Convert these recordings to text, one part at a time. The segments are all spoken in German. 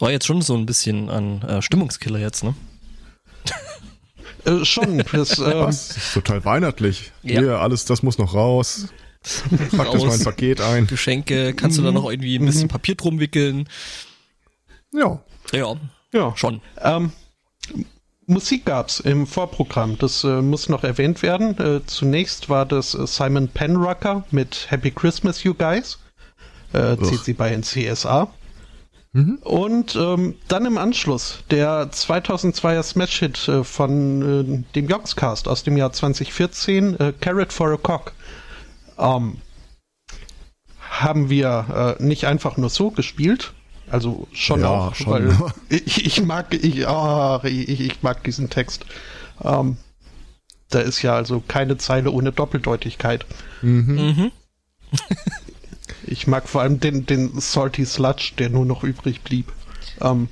Das war jetzt schon so ein bisschen ein äh, Stimmungskiller jetzt, ne? Äh, schon. Das, Was? Das ist total weihnachtlich. Ja. Hier, alles, das muss noch raus. Pack das mal ein Paket ein. Geschenke, kannst du da noch irgendwie ein bisschen Papier drum wickeln? Ja. Ja, ja. schon. Ähm, Musik gab's im Vorprogramm. Das äh, muss noch erwähnt werden. Äh, zunächst war das äh, Simon Penrucker mit Happy Christmas, You Guys. Äh, zieht sie bei NCSA. Und ähm, dann im Anschluss der 2002er Smash-Hit äh, von äh, dem Yogscast aus dem Jahr 2014, äh, Carrot for a Cock. Ähm, haben wir äh, nicht einfach nur so gespielt, also schon Ja, auch, schon. weil ich, ich mag ich, ah, ich, ich mag diesen Text. Ähm, da ist ja also keine Zeile ohne Doppeldeutigkeit. Mhm. Ich mag vor allem den, den Salty Sludge, der nur noch übrig blieb. Ähm,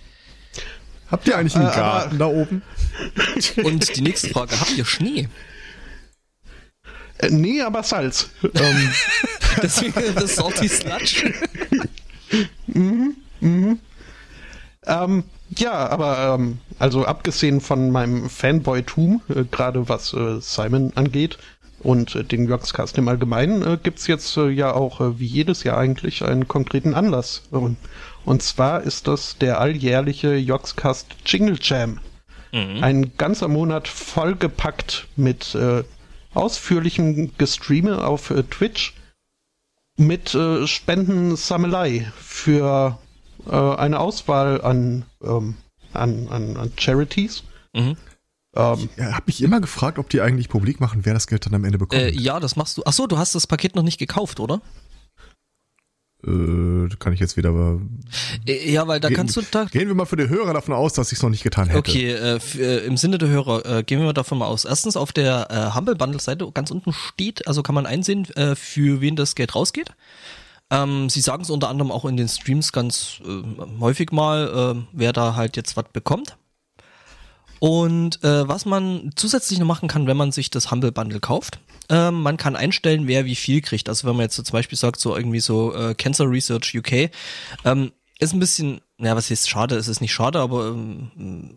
Habt ihr eigentlich einen Äh, Garten da oben? Und die nächste Frage, habt ihr Schnee? äh, nee, aber Salz. ähm, Deswegen das Salty Sludge. ähm, ja, aber ähm, also abgesehen von meinem Fanboy-Tum, äh, gerade was äh, Simon angeht und äh, den Yogscast im Allgemeinen, äh, gibt's jetzt äh, ja auch äh, wie jedes Jahr eigentlich einen konkreten Anlass. Und, zwar ist das der alljährliche Yogscast Jingle Jam. Ein ganzer Monat vollgepackt mit äh, ausführlichem Gestreame auf äh, Twitch mit äh, Spendensammelei für äh, eine Auswahl an, ähm, an, an, an Charities. Mhm. Ähm, Ja, hab mich immer gefragt, ob die eigentlich publik machen, wer das Geld dann am Ende bekommt. Äh, ja, das machst du. Ach so, du hast das Paket noch nicht gekauft, oder? Äh, kann ich jetzt wieder. aber- Äh, ja, weil da Gehen- kannst du da. Gehen wir mal für die Hörer davon aus, dass ich es noch nicht getan hätte. Okay, äh, äh, im Sinne der Hörer äh, gehen wir mal davon mal aus. Erstens auf der äh, Humble Bundle Seite ganz unten steht, also kann man einsehen, äh, für wen das Geld rausgeht. Ähm, sie sagen es unter anderem auch in den Streams ganz äh, häufig mal, äh, wer da halt jetzt was bekommt. Und äh, was man zusätzlich noch machen kann, wenn man sich das Humble Bundle kauft, ähm, man kann einstellen, wer wie viel kriegt. Also wenn man jetzt so zum Beispiel sagt, so irgendwie so äh, Cancer Research UK, ähm, ist ein bisschen, ja, was ist schade, es ist nicht schade, aber ähm,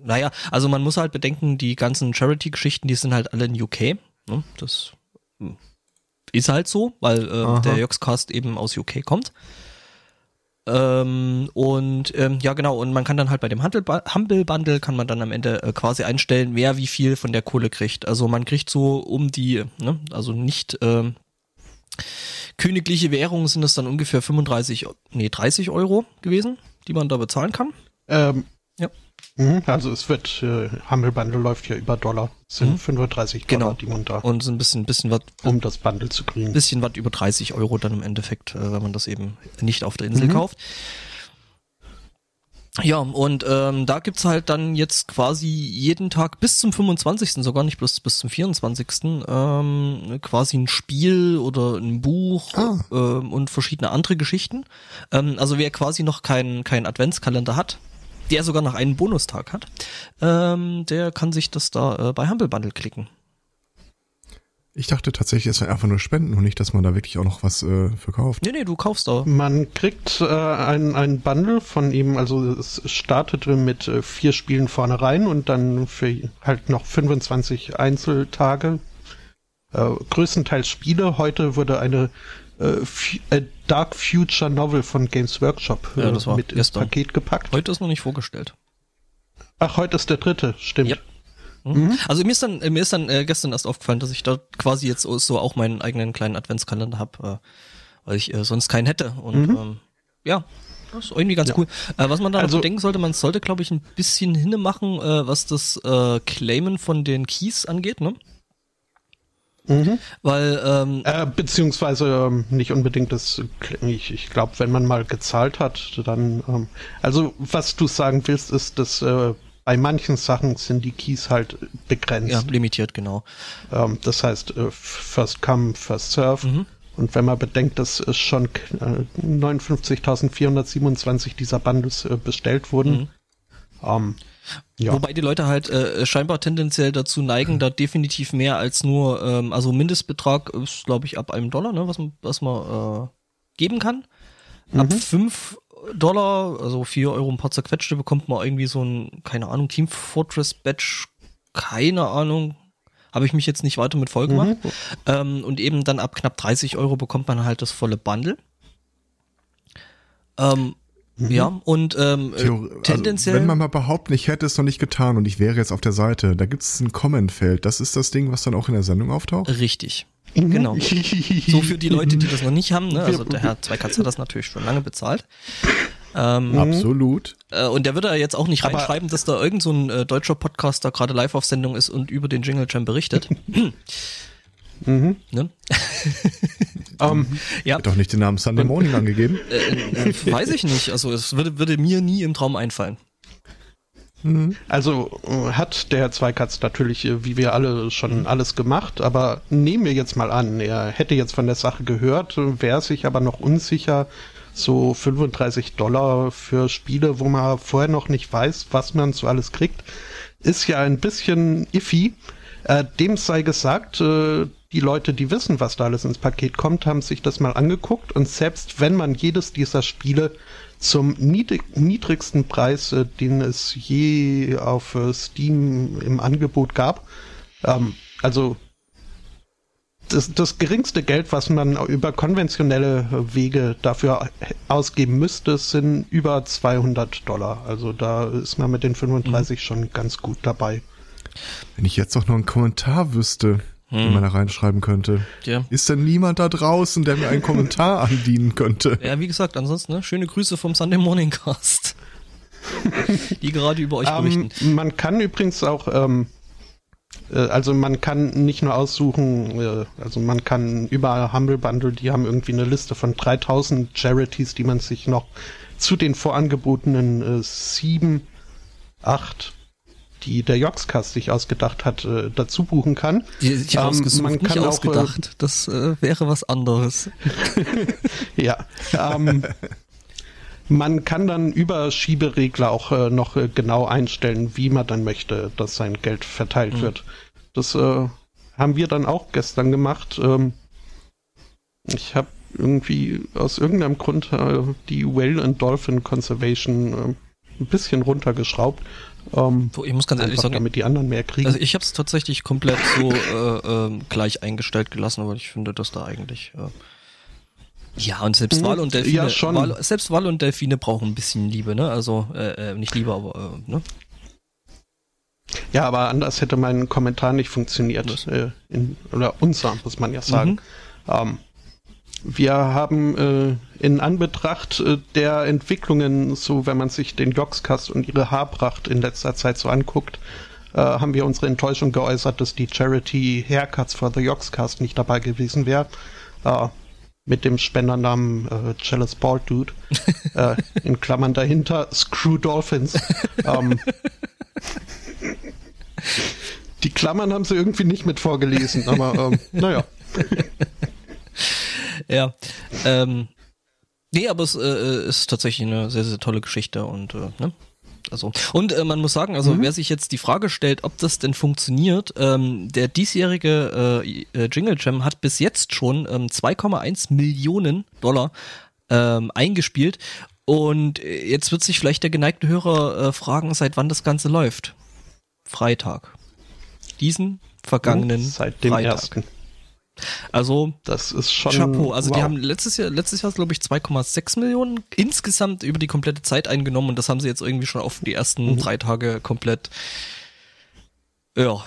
naja, also man muss halt bedenken, die ganzen Charity-Geschichten, die sind halt alle in UK. Ne? Das hm, ist halt so, weil äh, der Joxcast eben aus UK kommt. Ähm, und ähm, ja genau, und man kann dann halt bei dem Handel Humble Bundle kann man dann am Ende äh, quasi einstellen, wer wie viel von der Kohle kriegt. Also man kriegt so um die, ne, also nicht ähm, königliche Währung sind es dann ungefähr 35, nee 30 Euro gewesen, die man da bezahlen kann. ähm, Ja. mhm, Also es wird, äh, Humble Bundle läuft ja über Dollar. Es sind Mhm. 35 Dollar, Genau. die man da, Und so ein bisschen, bisschen was, um das Bundle zu kriegen. bisschen was über 30 Euro dann im Endeffekt, äh, wenn man das eben nicht auf der Insel Mhm. kauft. Ja, und ähm, da gibt's halt dann jetzt quasi jeden Tag bis zum 25., sogar nicht bloß bis zum 24., ähm, quasi ein Spiel oder ein Buch Ah. ähm, und verschiedene andere Geschichten. Ähm, also wer quasi noch keinen keinen Adventskalender hat, der sogar noch einen Bonustag hat, ähm, der kann sich das da äh, bei Humble Bundle klicken. Ich dachte tatsächlich, es wäre einfach nur Spenden und nicht, dass man da wirklich auch noch was äh, verkauft. Nee, nee, du kaufst da. Man kriegt äh, ein, ein Bundle von ihm, also es startete mit äh, vier Spielen vornherein und dann für halt noch 25 Einzeltage. Äh, größtenteils Spiele. Heute wurde eine äh, äh, Dark Future Novel von Games Workshop äh, Ja, das war mit ins. Paket gepackt. Heute ist noch nicht vorgestellt. Ach, heute ist der dritte, stimmt. Ja. Mhm. Also mir ist dann, äh, mir ist dann äh, gestern erst aufgefallen, dass ich da quasi jetzt so auch meinen eigenen kleinen Adventskalender habe, äh, weil ich sonst keinen hätte. Und ähm, ja, das ist irgendwie ganz Ja. cool. Äh, was man da Also- noch bedenken sollte, man sollte, glaube ich, ein bisschen hinne machen, äh, was das äh, Claimen von den Keys angeht, ne? Mhm. Weil ähm, Äh, beziehungsweise ähm, nicht unbedingt das, ich, ich glaube, wenn man mal gezahlt hat, dann, ähm, also was du sagen willst, ist, dass äh, bei manchen Sachen sind die Keys halt begrenzt. ja, limitiert, genau. Ähm, das heißt, äh, first come, first serve. Mhm. Und wenn man bedenkt, dass es schon äh, 59.427 dieser Bundles äh, bestellt wurden, Mhm. ähm, ja. Wobei die Leute halt äh, scheinbar tendenziell dazu neigen, da definitiv mehr als nur, ähm, also Mindestbetrag ist, glaube ich, ab einem Dollar, ne, was man, was man äh, geben kann. Ab fünf Dollar, also vier Euro ein paar zerquetschte, bekommt man irgendwie so ein, keine Ahnung, Team Fortress Badge, keine Ahnung, habe ich mich jetzt nicht weiter mit voll gemacht. Mhm. Ähm, und eben dann ab knapp 30 Euro bekommt man halt das volle Bundle. Ähm, mhm. Ja, und ähm, Theor tendenziell. Also, wenn man mal behaupten, ich hätte es noch nicht getan und ich wäre jetzt auf der Seite, da gibt es ein Comment-Feld. Das ist das Ding, was dann auch in der Sendung auftaucht? Richtig. Mhm. Genau. so für die Leute, die das noch nicht haben, ne? Also der Herr Zweikatz hat das natürlich schon lange bezahlt. Ähm, Absolut. Äh, und der wird da jetzt auch nicht Aber reinschreiben, dass da irgend so ein äh, deutscher Podcaster gerade live auf Sendung ist und über den Jingle Jam berichtet. mhm. Ne? um, ähm, ja. Hat doch nicht den Namen Sunday Morning angegeben. Äh, äh, weiß ich nicht. Also es würde, würde mir nie im Traum einfallen. Mhm. Also äh, hat der Zweikatz natürlich, äh, wie wir alle, schon alles gemacht, aber nehmen wir jetzt mal an, er hätte jetzt von der Sache gehört, wäre sich aber noch unsicher, so 35 Dollar für Spiele, wo man vorher noch nicht weiß, was man so alles kriegt, ist ja ein bisschen iffy. Äh, dem sei gesagt, äh, die Leute, die wissen, was da alles ins Paket kommt, haben sich das mal angeguckt und selbst wenn man jedes dieser Spiele zum niedrig, niedrigsten Preis, äh, den es je auf äh, Steam im Angebot gab. Ähm, also das, das geringste Geld, was man über konventionelle Wege dafür ausgeben müsste, sind über 200 Dollar. Also da ist man mit den 35 mhm. schon ganz gut dabei. Wenn ich jetzt auch noch einen Kommentar wüsste, hm. den man da reinschreiben könnte. Ja. Ist denn niemand da draußen, der mir einen Kommentar andienen könnte? Ja, wie gesagt, ansonsten ne, schöne Grüße vom Sunday Morning Cast, die gerade über euch um, ähm, berichten. Man kann übrigens auch, ähm, äh, also man kann nicht nur aussuchen, äh, also man kann über Humble Bundle, die haben irgendwie eine Liste von 3000 Charities, die man sich noch zu den vorangebotenen äh, sieben, acht die der Joxcast sich ausgedacht hat, äh, dazu buchen kann. Die sich ähm, ausgesucht, man kann nicht auch, äh, ausgedacht. das äh, wäre was anderes. ja. Ähm, man kann dann über Schieberegler auch äh, noch äh, genau einstellen, wie man dann möchte, dass sein Geld verteilt mhm. wird. Das äh, haben wir dann auch gestern gemacht. Ähm, ich habe irgendwie aus irgendeinem Grund äh, die Whale and Dolphin Conservation äh, ein bisschen runtergeschraubt ähm, ich muss ganz ehrlich sagen, damit die anderen mehr kriegen. Also ich habe es tatsächlich komplett so äh, äh, gleich eingestellt gelassen, aber ich finde, dass da eigentlich äh, ja und selbst hm, Wal und Delfine, ja, schon. Wal, selbst Wal und Delfine brauchen ein bisschen Liebe, ne? Also äh, äh, nicht Liebe, aber äh, ne? Ja, aber anders hätte mein Kommentar nicht funktioniert. Äh, in, oder unser, muss man ja sagen. Mhm. Ähm, wir haben äh, in Anbetracht äh, der Entwicklungen, so wenn man sich den Joxcast und ihre Haarpracht in letzter Zeit so anguckt, äh, haben wir unsere Enttäuschung geäußert, dass die Charity Haircuts for the Joxcast nicht dabei gewesen wäre. Äh, mit dem Spendernamen äh, Jealous Bald Dude. äh, in Klammern dahinter Screw Dolphins. ähm, die Klammern haben sie irgendwie nicht mit vorgelesen, aber ähm, naja. ja. Ähm, nee, aber es äh, ist tatsächlich eine sehr, sehr tolle Geschichte und äh, ne? Also, und äh, man muss sagen, also mhm. wer sich jetzt die Frage stellt, ob das denn funktioniert, ähm, der diesjährige äh, äh Jingle Jam hat bis jetzt schon ähm, 2,1 Millionen Dollar ähm, eingespielt. Und äh, jetzt wird sich vielleicht der geneigte Hörer äh, fragen, seit wann das Ganze läuft. Freitag. Diesen vergangenen seit dem Freitag. ersten. Also, das ist schon. Chapeau. Also, wow. die haben letztes Jahr, letztes Jahr, glaube ich, 2,6 Millionen insgesamt über die komplette Zeit eingenommen und das haben sie jetzt irgendwie schon auf die ersten mhm. drei Tage komplett. Ja.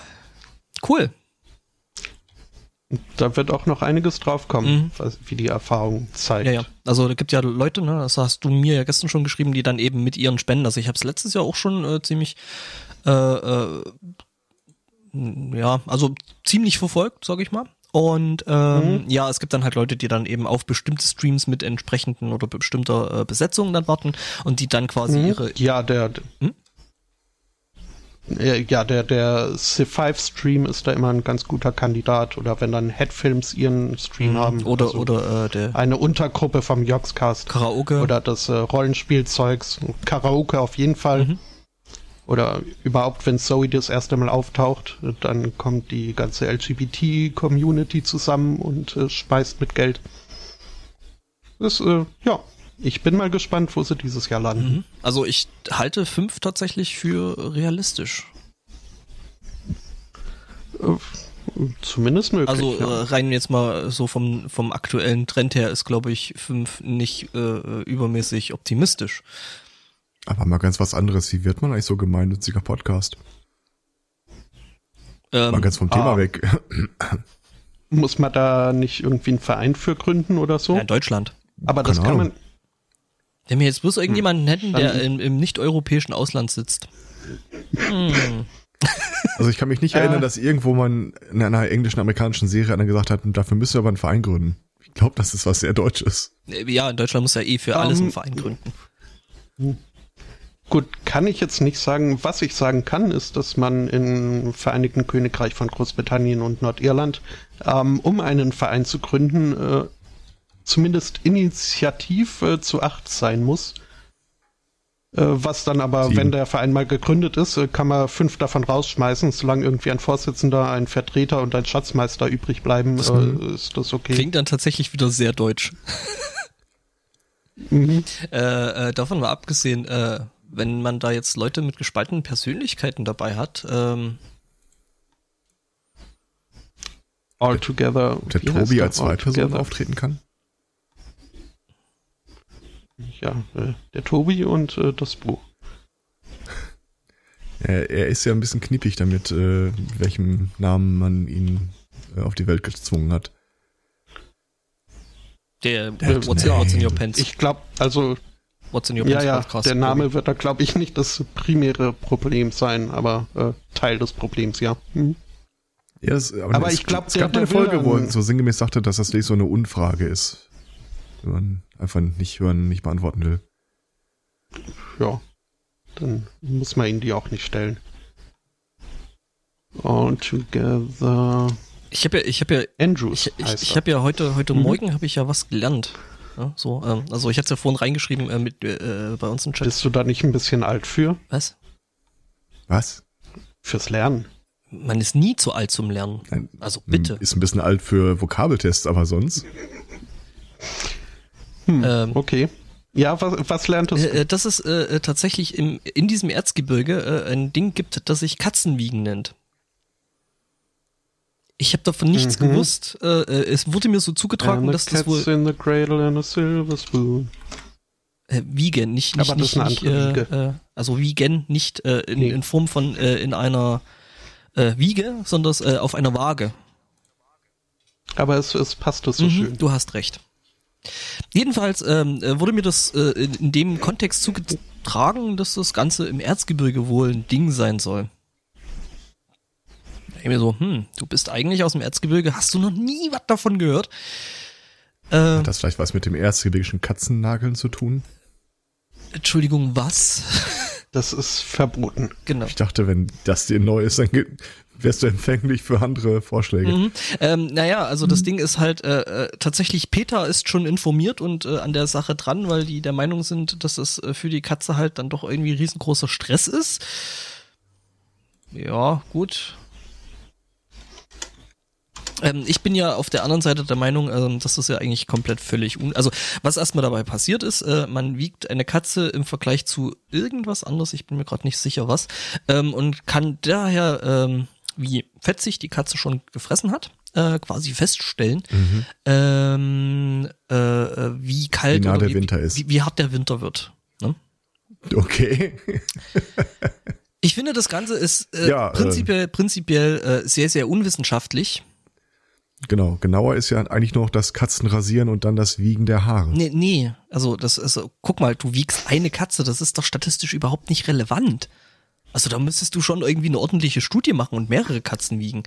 Cool. Da wird auch noch einiges draufkommen, mhm. wie die Erfahrung zeigt. Ja, ja. Also da gibt ja Leute, ne, das hast du mir ja gestern schon geschrieben, die dann eben mit ihren Spenden, also ich habe es letztes Jahr auch schon äh, ziemlich äh, äh, ja, also ziemlich verfolgt, sage ich mal. Und ähm, mhm. ja, es gibt dann halt Leute, die dann eben auf bestimmte Streams mit entsprechenden oder bestimmter äh, Besetzungen dann warten und die dann quasi mhm. ihre. Ja, der. Hm? Ja, der, der C5-Stream ist da immer ein ganz guter Kandidat. Oder wenn dann Headfilms ihren Stream mhm. haben. Oder, also oder äh, der eine Untergruppe vom Joxcast. Karaoke. Oder das äh, Rollenspielzeugs. Karaoke auf jeden Fall. Mhm oder überhaupt, wenn Zoe das erste Mal auftaucht, dann kommt die ganze LGBT-Community zusammen und äh, speist mit Geld. Das, äh, ja, ich bin mal gespannt, wo sie dieses Jahr landen. Mhm. Also ich halte fünf tatsächlich für realistisch. Äh, zumindest möglich. Also ja. Äh, rein jetzt mal so vom, vom aktuellen Trend her ist, glaube ich, fünf nicht äh, übermäßig optimistisch. Aber mal ganz was anderes. Wie wird man eigentlich so gemeinnütziger Podcast? Ähm, mal ganz vom Thema ah. weg. Muss man da nicht irgendwie einen Verein für gründen oder so? Ja, in Deutschland. Aber das kann man. Wenn wir jetzt bloß irgendjemanden hm. hätten, der im, im nicht-europäischen Ausland sitzt. Hm. Also ich kann mich nicht erinnern, dass irgendwo man in einer englischen, amerikanischen Serie einer gesagt hat, dafür müssen wir aber einen Verein gründen. Ich glaube, das ist was sehr Deutsches. Ja, in Deutschland muss ja eh für alles um, einen Verein gründen. Gut, kann ich jetzt nicht sagen. Was ich sagen kann, ist, dass man im Vereinigten Königreich von Großbritannien und Nordirland, ähm, um einen Verein zu gründen, äh, zumindest initiativ äh, zu acht sein muss. Äh, was dann aber, Sieben. wenn der Verein mal gegründet ist, äh, kann man fünf davon rausschmeißen, solange irgendwie ein Vorsitzender, ein Vertreter und ein Schatzmeister übrig bleiben, das äh, ist das okay. Klingt dann tatsächlich wieder sehr deutsch. mhm. äh, davon mal abgesehen, äh, wenn man da jetzt Leute mit gespaltenen Persönlichkeiten dabei hat, ähm, All together. Der Tobi als Zweitperson auftreten kann? Ja, äh, der Tobi und äh, das Buch. Er, er, ist ja ein bisschen kniepig damit, äh, welchem Namen man ihn äh, auf die Welt gezwungen hat. Der, der What's in Your Pants. Ich glaube, also What's in Your ja, ja, der Name wird da, glaube ich, nicht das primäre Problem sein, aber äh, Teil des Problems, ja. Mhm. Ja, das, aber, aber ich glaube, es gab eine Folge, wo er so sinngemäß sagte, dass das wirklich so eine Unfrage ist wenn man einfach nicht hören, nicht beantworten will. Ja, dann muss man ihn die auch nicht stellen. All together. Ich habe ja, ich habe ja, Andrews. Ich, ich, ich habe ja heute, heute mhm. Morgen habe ich ja was gelernt. Ja, so, ähm, also ich hatte es ja vorhin reingeschrieben äh, mit äh, bei uns im Chat. Bist du da nicht ein bisschen alt für? Was? Was? Fürs Lernen. Man ist nie zu alt zum Lernen. Also bitte. Ist ein bisschen alt für Vokabeltests, aber sonst. Hm, ähm, okay. Ja, was, was lerntest du? Äh, dass es äh, tatsächlich im, in diesem Erzgebirge äh, ein Ding gibt, das sich Katzenwiegen nennt. Ich habe davon nichts mhm. gewusst. Äh, äh, es wurde mir so zugetragen, dass das wohl. In the cradle and a silver spoon. Äh, wiegen, nicht, nicht, Aber nicht, nicht äh, also wiegen, nicht in, nee. in Form von äh, in einer äh, Wiege, sondern auf einer Waage. Aber es, es passt das so mhm, schön. Du hast recht. Jedenfalls ähm, äh, wurde mir das in, in dem Kontext zugetragen, dass das Ganze im Erzgebirge wohl ein Ding sein soll. Ich mir so, hm, du bist eigentlich aus dem Erzgebirge, hast du noch nie was davon gehört? Äh, Hat das vielleicht was mit dem erzgebirgischen Katzennageln zu tun? Entschuldigung, was? Das ist verboten. Genau. Ich dachte, wenn das dir neu ist, dann wärst du empfänglich für andere Vorschläge. Mhm. Ähm, naja, also das mhm. Ding ist halt äh, äh, tatsächlich, Peter ist schon informiert und äh, an der Sache dran, weil die der Meinung sind, dass es äh, für die Katze halt dann doch irgendwie riesengroßer Stress ist. Ja, gut. Ähm, ich bin ja auf der anderen Seite der Meinung, ähm, dass das ja eigentlich komplett völlig un... Also, was erstmal dabei passiert ist, äh, man wiegt eine Katze im Vergleich zu irgendwas anderes, ich bin mir gerade nicht sicher was, ähm, und kann daher ähm, wie fetzig die Katze schon gefressen hat, äh, quasi feststellen, mhm. ähm, äh, wie kalt wie, nah der Winter ist. Wie, wie hart der Winter wird. Ne? Okay. ich finde, das Ganze ist äh, ja, prinzipiell, äh, prinzipiell äh, sehr, sehr unwissenschaftlich. Genau, genauer ist ja eigentlich nur noch das Katzenrasieren und dann das Wiegen der Haare. Nee, nee, also das ist, also, guck mal, du wiegst eine Katze, das ist doch statistisch überhaupt nicht relevant. Also da müsstest du schon irgendwie eine ordentliche Studie machen und mehrere Katzen wiegen.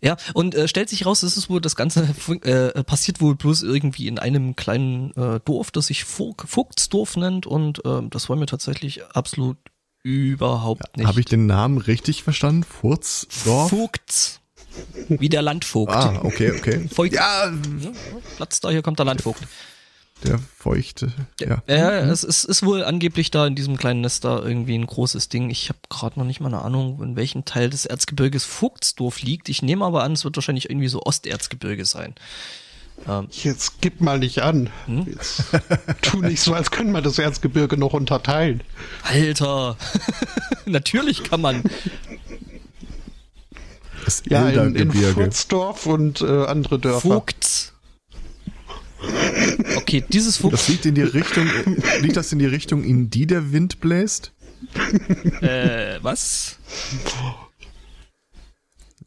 Ja, und äh, stellt sich raus, das ist wohl das Ganze äh, passiert wohl bloß irgendwie in einem kleinen äh, Dorf, das sich Vogtsdorf nennt und äh, das war mir tatsächlich absolut überhaupt nicht. Habe ich den Namen richtig verstanden? Furzdorf? Vogts. Wie der Landvogt. Ah, okay, okay. Voigt. Ja, Platz da, hier kommt der Landvogt. Der feuchte, ja. Ja, mhm. es ist, ist wohl angeblich da in diesem kleinen Nest da irgendwie ein großes Ding. Ich habe gerade noch nicht mal eine Ahnung, in welchem Teil des Erzgebirges Vogtsdorf liegt. Ich nehme aber an, es wird wahrscheinlich irgendwie so Osterzgebirge sein. Ähm, Jetzt gib mal nicht an. Hm? Jetzt tu nicht so, als können wir das Erzgebirge noch unterteilen. Alter, natürlich kann man. Das Ja, in, in. Furzdorf und äh, andere Dörfer. Vogt. Okay, dieses Vogt. Das liegt in die Richtung, liegt das in die Richtung, in die der Wind bläst? Äh, was?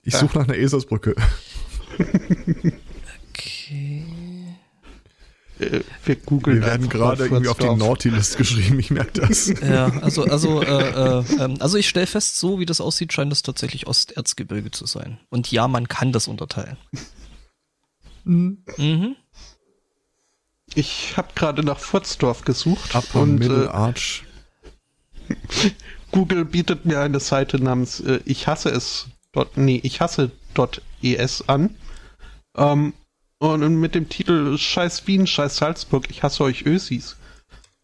Ich suche nach einer Eselsbrücke. Okay. Äh, wir googeln Wir werden gerade irgendwie auf die. Nautilus geschrieben, ich merke das. Ja, also, also, äh, äh, ähm, also ich stelle fest, so wie das aussieht, scheint es tatsächlich Osterzgebirge zu sein. Und ja, man kann das unterteilen. Mhm. Ich habe gerade nach Furzdorf gesucht Upper und Middle äh, Arch. Google bietet mir eine Seite namens äh, ich hasse es dot, nee, ich hasse .es an. Ähm, und mit dem Titel Scheiß Wien, Scheiß Salzburg, ich hasse euch Ösis.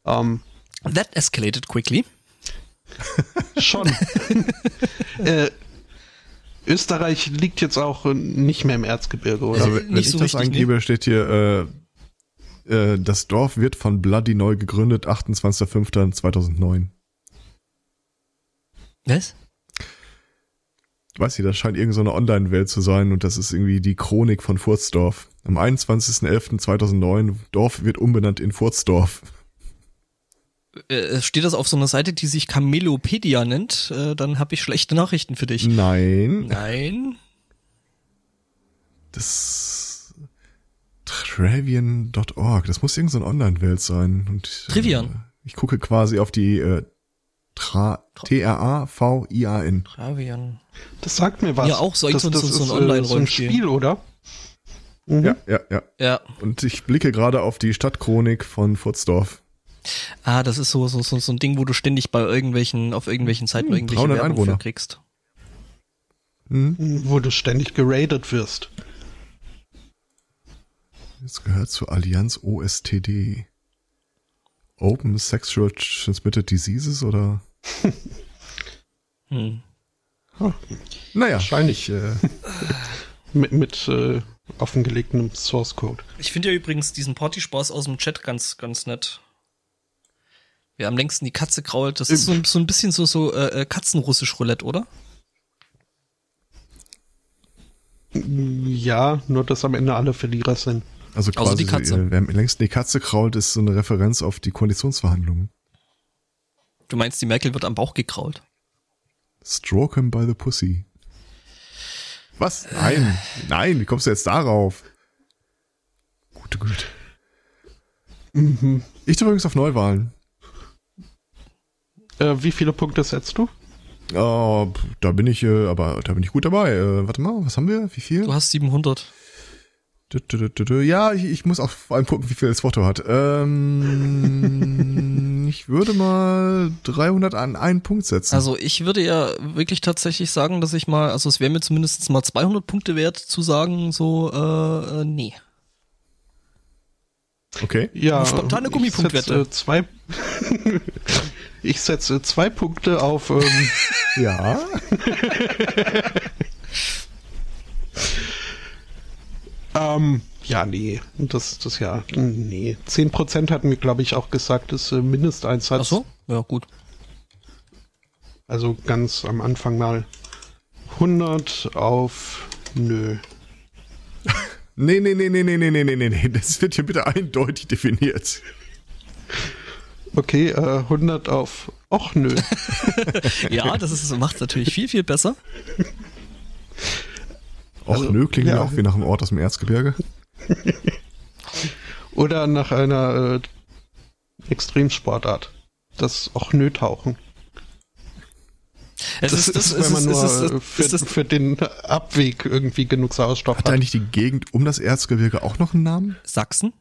Ähm, That escalated quickly. schon. äh, Österreich liegt jetzt auch nicht mehr im Erzgebirge, oder? Also wenn, nicht ich so das richtig, eingebe, steht hier, äh, äh, das Dorf wird von Bloody neu gegründet, 28.05.2009. Was? Weiß ich, das scheint irgendeine so eine Online-Welt zu sein und das ist irgendwie die Chronik von Furzdorf. Am 21.11.2009, Dorf wird umbenannt in Furzdorf. Äh, steht das auf so einer Seite, die sich Camelopedia nennt? Äh, dann habe ich schlechte Nachrichten für dich. Nein, Nein. das Travian.org, das muss irgendeine so eine Online-Welt sein. Und, Trivian. Äh, ich gucke quasi auf die äh, Tra T-R-A-V-I-A-N. Travian. Das sagt mir was. Ja, auch so- das, so- das so- so ein ist, Online-Rollenspiel. so ein Spiel, oder? Mhm. Ja, ja, ja. Ja. Und ich blicke gerade auf die Stadtchronik von Furzdorf. Ah, das ist so, so, so, so ein Ding, wo du ständig bei irgendwelchen, auf irgendwelchen Seiten Hm, irgendwelche 300 Werbung Einwohner. kriegst. Hm? Wo du ständig geradet wirst. Das gehört zur Allianz OSTD. Open Sexual Transmitted Diseases oder? Hm. Naja. Wahrscheinlich äh, mit, mit äh, offengelegtem Source Code. Ich finde ja übrigens diesen Partyspaß aus dem Chat ganz, ganz nett. Wer am längsten die Katze krault, das ist so, so ein bisschen so, so äh, äh, Katzenrussisch Roulette, oder? Ja, nur dass am Ende alle Verlierer sind. Also Außer quasi, die Katze. äh, wer am längsten die Katze krault, ist so eine Referenz auf die Koalitionsverhandlungen. Du meinst, die Merkel wird am Bauch gekrault? Stroke him by the pussy. Was? Nein, nein, wie kommst du jetzt darauf? Gute Güte. Ich übrigens auf Neuwahlen. Äh, wie viele Punkte setzt du? Oh, da bin ich, äh, aber da bin ich gut dabei. Äh, warte mal, was haben wir? Wie viel? Du hast 700. Ja, ich, ich muss auch vor allem gucken, wie viel das Foto hat. Ähm, ich würde mal 300 an einen Punkt setzen. Also ich würde ja wirklich tatsächlich sagen, dass ich mal, also es wäre mir zumindest mal 200 Punkte wert zu sagen, so, äh, äh nee. okay. Ja, Spontane ich Gummipunktwette. setze zwei, ich setze zwei Punkte auf ähm, Ja. Ähm, ja, nee, das, das ja, nee. 10% hatten wir, glaube ich, auch gesagt, ist äh, Mindesteinsatz. Ach so? Ja, gut. Also ganz am Anfang mal 100 auf nö. Nee, nee, nee, nee, nee, nee, nee, nee, nee, nee. Das wird hier bitte eindeutig definiert. Okay, äh, 100 auf och nö. Ja, das ist, macht natürlich viel, viel besser. Och, Also, nö, klingt ja. auch wie nach einem Ort aus dem Erzgebirge. Oder nach einer äh, Extremsportart. Das och nö tauchen. Es Das, ist, wenn man nur äh, für, ist das, für den Abweg irgendwie genug Sauerstoff Hat hat. eigentlich die Gegend um das Erzgebirge auch noch einen Namen? Sachsen?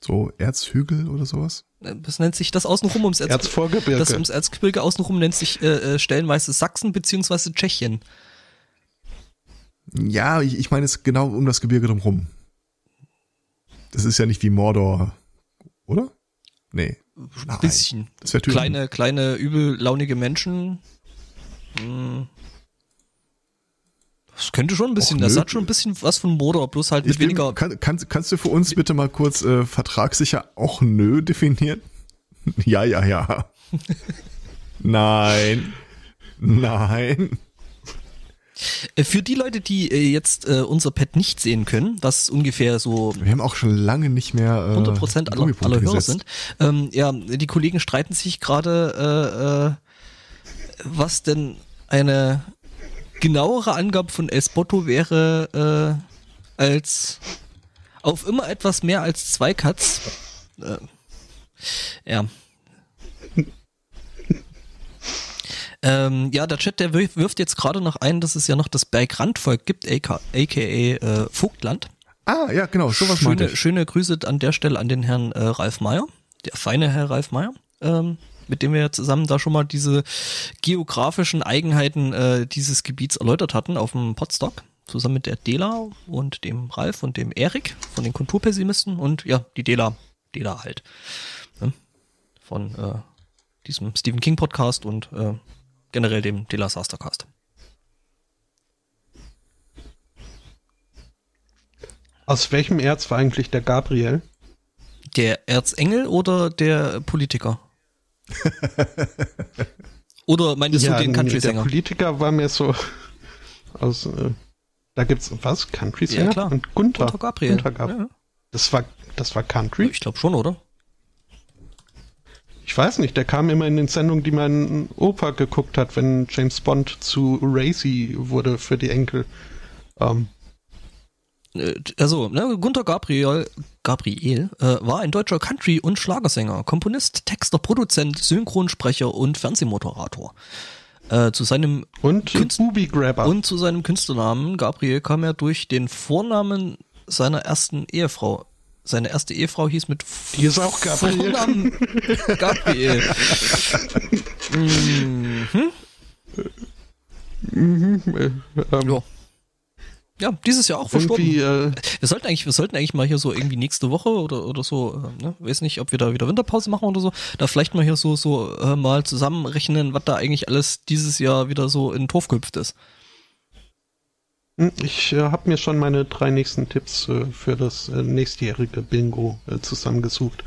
So Erzhügel oder sowas? Äh, Das nennt sich das außenrum ums Erz Erzvorgebirge. Das ums Erzgebirge außenrum nennt sich äh, äh, stellenweise Sachsen beziehungsweise Tschechien. Ja, ich, ich meine es genau um das Gebirge drumherum. Das ist ja nicht wie Mordor, oder? Nee. Ein bisschen. Das wäre. Kleine, kleine, übellaunige Menschen. Hm. Das könnte schon ein bisschen, das hat schon ein bisschen was von Motor, bloß halt mit Ich bin, weniger. kann, kannst, kannst du für uns bitte mal kurz äh, vertragssicher auch nö definieren? ja, ja, ja. Nein. Nein. Äh, Für die Leute, die äh, jetzt äh, unser Pad nicht sehen können, was ungefähr so Wir haben auch schon lange nicht mehr äh, 100 Prozent aller, Gummipunkte aller Hörer sind. Ähm, ja, die Kollegen streiten sich gerade, äh, äh, was denn eine genauere Angabe von Esbotto wäre äh, als auf immer etwas mehr als zwei Cuts. Äh, ja. Ähm, ja, der Chat, der wirf- wirft jetzt gerade noch ein, dass es ja noch das Bergrandvolk gibt, aka, aka äh, Vogtland. Ah, ja, genau, sowas meinte Schöne, ich. schöne Grüße an der Stelle an den Herrn äh, Ralf Meyer, der feine Herr Ralf Meyer, ähm, mit dem wir ja zusammen da schon mal diese geografischen Eigenheiten äh, dieses Gebiets erläutert hatten auf dem Podstock, zusammen mit der Dela und dem Ralf und dem Erik von den Kulturpessimisten und ja, die Dela, Dela halt, ne? von äh, diesem Stephen King Podcast und äh, generell dem Dela Sastercast. Aus welchem Erz war eigentlich der Gabriel? Der Erzengel oder der Politiker? oder meinst du den nee, der Country-Sänger? Politiker war mir so aus. Äh, da gibt's was? Country-Sänger? Ja, klar. Und Gunther. Gunther Gabriel. Gunther Gab- Ja, Das war, das war ja. Country? Ich glaube schon, oder? Ich weiß nicht, der kam immer in den Sendungen, die mein Opa geguckt hat, wenn James Bond zu Racy wurde für die Enkel. Ähm, Äh, Also, ne, Gunther Gabriel, Gabriel äh, war ein deutscher Country- und Schlagersänger, Komponist, Texter, Produzent, Synchronsprecher und Fernsehmoderator. Äh, zu seinem und Künst- und zu seinem Künstlernamen Gabriel kam er durch den Vornamen seiner ersten Ehefrau. Seine erste Ehefrau hieß mit Die ist auch Gabriel. Vornamen Gabriel. mhm. äh, ähm, Ja. Ja, dieses Jahr auch verstorben. äh, Wir sollten eigentlich, wir sollten eigentlich mal hier so irgendwie nächste Woche oder oder so, äh, ne, weiß nicht, ob wir da wieder Winterpause machen oder so, da vielleicht mal hier so so äh, mal zusammenrechnen, was da eigentlich alles dieses Jahr wieder so in den Torf gehüpft ist. Hm, Ich äh, habe mir schon meine drei nächsten Tipps äh, für das äh, nächstjährige Bingo äh, zusammengesucht.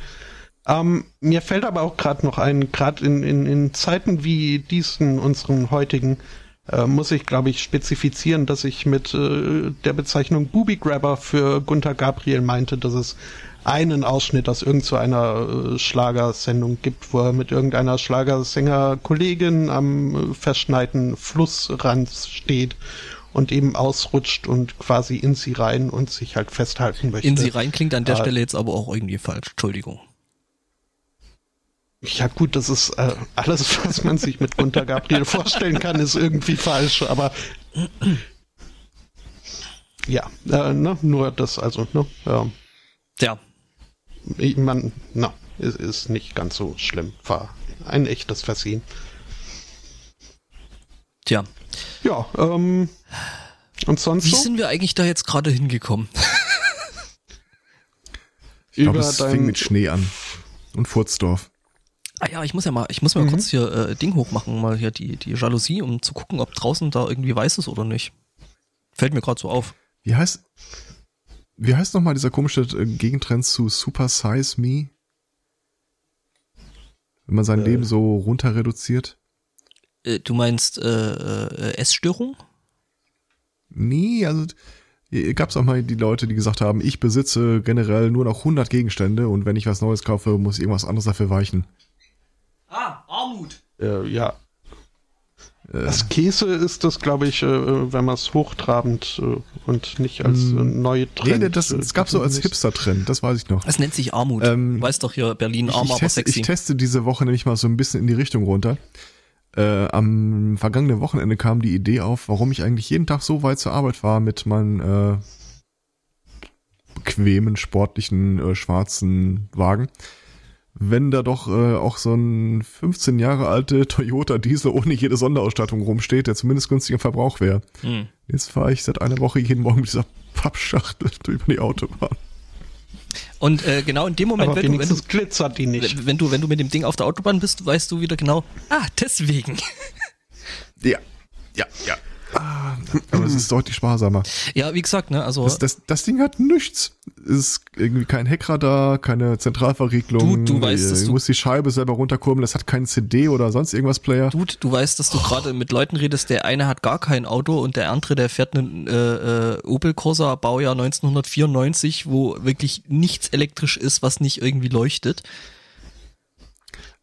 Ähm, mir fällt aber auch gerade noch ein, gerade in, in, in Zeiten wie diesen, unseren heutigen, äh, muss ich, glaube ich, spezifizieren, dass ich mit äh, der Bezeichnung Booby Grabber für Gunther Gabriel meinte, dass es einen Ausschnitt aus irgendeiner Schlagersendung gibt, wo er mit irgendeiner Schlagersänger-Kollegin am verschneiten Flussrand steht und eben ausrutscht und quasi in sie rein und sich halt festhalten möchte. In sie rein klingt an der Ah. Stelle jetzt aber auch irgendwie falsch. Entschuldigung. Ja gut, das ist äh, alles, was man sich mit Gunter Gabriel vorstellen kann, ist irgendwie falsch, aber ja, äh, ne, nur das, also, ne, ähm, Tja, ich- man, na, es ist nicht ganz so schlimm, war ein echtes Versehen. Tja. Ja, ähm, und sonst Wie so? sind wir eigentlich da jetzt gerade hingekommen? Ich glaube, es dein- fing mit Schnee an. Und Furzdorf. Ah ja, ich muss ja mal, ich muss mal kurz hier äh, Ding hochmachen, mal hier die die Jalousie, um zu gucken, ob draußen da irgendwie weiß ist oder nicht. Fällt mir gerade so auf. Wie heißt, wie heißt nochmal dieser komische äh, Gegentrend zu Super Size Me? Wenn man sein Äh. Leben so runter reduziert? Äh, du meinst äh, äh, Essstörung? Nee, also gab es auch mal die Leute, die gesagt haben, ich besitze generell nur noch 100 Gegenstände und wenn ich was Neues kaufe, muss ich irgendwas anderes dafür weichen. Ah, Armut. Äh, ja. Äh, Das Käse ist das, glaube ich, äh, wenn man es hochtrabend äh, und nicht als äh, neue Mm. nee, Trend. das, äh, das gab so als. Hipster-Trend, das weiß ich noch. Es nennt sich Armut. Ähm, du weißt doch hier Berlin Ich, arm, ich, aber teste, sexy. ich teste diese Woche nämlich mal so ein bisschen in die Richtung runter. Äh, am vergangenen Wochenende kam die Idee auf, warum ich eigentlich jeden Tag so weit zur Arbeit fahre mit meinen äh, bequemen, sportlichen, äh, schwarzen Wagen. Wenn da doch äh, auch so ein 15 Jahre alte Toyota Diesel ohne jede Sonderausstattung rumsteht, der zumindest günstiger Verbrauch wäre. Hm. Jetzt fahre ich seit einer Woche jeden Morgen mit dieser Pappschachtel über die Autobahn. Und äh, genau in dem Moment, wenn du, wenn, du, glitzert die nicht. wenn du wenn du mit dem Ding auf der Autobahn bist, weißt du wieder genau, ah, deswegen. Ja, ja, ja. Ah, aber es ist deutlich sparsamer. Ja, wie gesagt, ne, also. Das, das, das Ding hat nichts. Es ist irgendwie kein Heckradar, keine Zentralverriegelung. Du- du weißt, dass du du- musst die Scheibe selber runterkurbeln. Das hat keinen CD oder sonst irgendwas Player. Dude, du weißt, dass du gerade mit Leuten redest, der eine hat gar kein Auto und der andere, der fährt einen äh, äh, Opel Corsa Baujahr 1994, wo wirklich nichts elektrisch ist, was nicht irgendwie leuchtet.